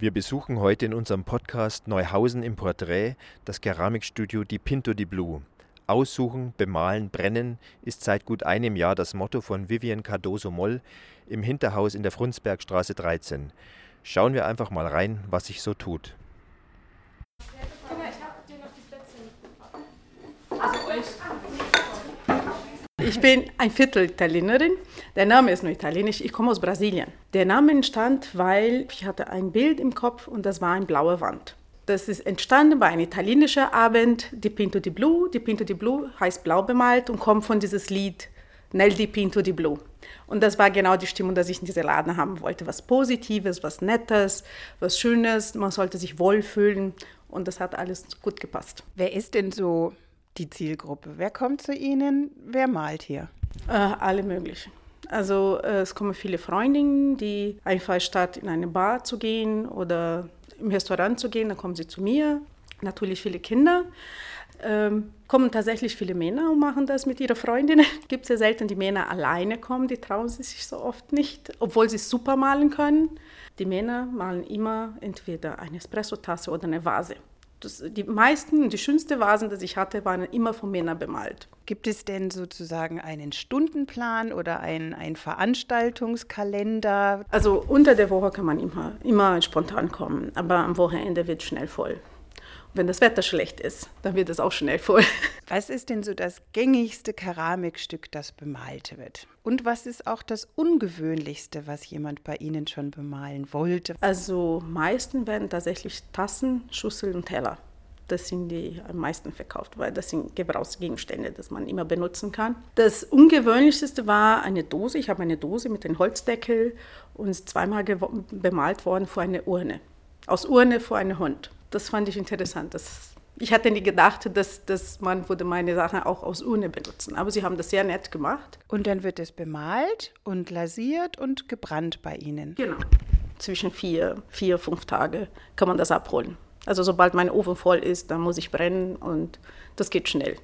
Wir besuchen heute in unserem Podcast Neuhausen im Porträt das Keramikstudio Die Pinto di Blu. Aussuchen, bemalen, brennen ist seit gut einem Jahr das Motto von Vivian Cardoso Moll im Hinterhaus in der Frundsbergstraße 13. Schauen wir einfach mal rein, was sich so tut. Ich bin ein Viertel Italienerin. Der Name ist nur italienisch. Ich komme aus Brasilien. Der Name entstand, weil ich hatte ein Bild im Kopf und das war eine blaue Wand. Das ist entstanden bei einem italienischen Abend, Di Pinto di Blu. Di Pinto di Blu heißt blau bemalt und kommt von dieses Lied Nel Di Pinto di Blu. Und das war genau die Stimmung, dass ich in diesem Laden haben wollte. Was Positives, was Nettes, was Schönes. Man sollte sich wohlfühlen und das hat alles gut gepasst. Wer ist denn so die Zielgruppe? Wer kommt zu Ihnen? Wer malt hier? Äh, alle möglichen. Also äh, es kommen viele Freundinnen, die einfach statt in eine Bar zu gehen oder im Restaurant zu gehen, dann kommen sie zu mir. Natürlich viele Kinder. Ähm, kommen tatsächlich viele Männer und machen das mit ihren Freundinnen. Gibt es ja selten, die Männer alleine kommen, die trauen sich so oft nicht, obwohl sie super malen können. Die Männer malen immer entweder eine Espresso-Tasse oder eine Vase. Das, die meisten, die schönsten Vasen, die ich hatte, waren immer von Männern bemalt. Gibt es denn sozusagen einen Stundenplan oder einen, einen Veranstaltungskalender? Also unter der Woche kann man immer, immer spontan kommen, aber am Wochenende wird schnell voll. Wenn das Wetter schlecht ist, dann wird es auch schnell voll. Was ist denn so das gängigste Keramikstück, das bemalt wird? Und was ist auch das Ungewöhnlichste, was jemand bei Ihnen schon bemalen wollte? Also meisten werden tatsächlich Tassen, Schüsseln und Teller. Das sind die am meisten verkauft, weil das sind Gebrauchsgegenstände, die man immer benutzen kann. Das Ungewöhnlichste war eine Dose. Ich habe eine Dose mit einem Holzdeckel und zweimal bemalt worden vor eine Urne. Aus Urne vor einen Hund das fand ich interessant. Das, ich hatte nie gedacht, dass, dass man würde meine Sachen auch aus Urne benutzen. Aber sie haben das sehr nett gemacht. Und dann wird es bemalt und lasiert und gebrannt bei Ihnen. Genau. Zwischen vier, vier, fünf Tage kann man das abholen. Also sobald mein Ofen voll ist, dann muss ich brennen und das geht schnell.